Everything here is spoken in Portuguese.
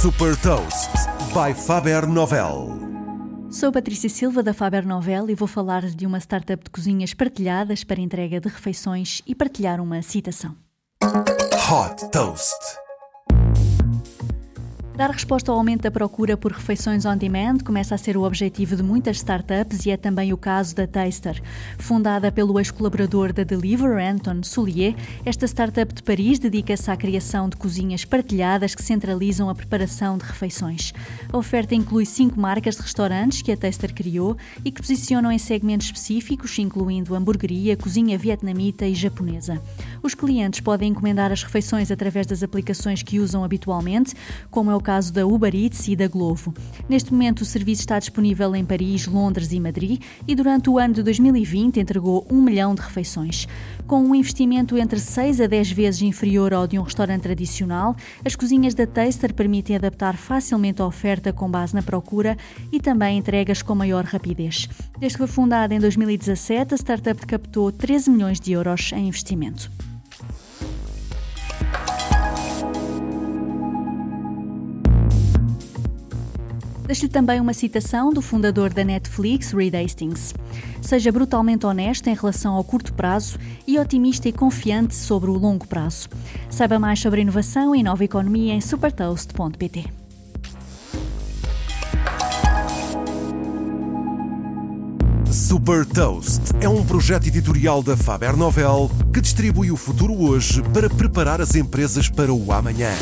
Super Toast by Faber Novel. Sou Patrícia Silva da Faber Novel e vou falar de uma startup de cozinhas partilhadas para entrega de refeições e partilhar uma citação. Hot Toast. Dar resposta ao aumento da procura por refeições on demand começa a ser o objetivo de muitas startups e é também o caso da Taster. Fundada pelo ex-colaborador da Deliver, Anton Soulier, esta startup de Paris dedica-se à criação de cozinhas partilhadas que centralizam a preparação de refeições. A oferta inclui cinco marcas de restaurantes que a Taster criou e que posicionam em segmentos específicos, incluindo hamburgueria, cozinha vietnamita e japonesa. Os clientes podem encomendar as refeições através das aplicações que usam habitualmente, como é o caso da Uber Eats e da Glovo. Neste momento, o serviço está disponível em Paris, Londres e Madrid e durante o ano de 2020 entregou um milhão de refeições. Com um investimento entre 6 a 10 vezes inferior ao de um restaurante tradicional, as cozinhas da Taster permitem adaptar facilmente a oferta com base na procura e também entregas com maior rapidez. Desde que foi fundada em 2017, a startup captou 13 milhões de euros em investimento. Deixo-lhe também uma citação do fundador da Netflix, Reed Hastings. Seja brutalmente honesto em relação ao curto prazo e otimista e confiante sobre o longo prazo. Saiba mais sobre inovação e nova economia em supertoast.pt. Super Toast é um projeto editorial da Faber Novel que distribui o futuro hoje para preparar as empresas para o amanhã.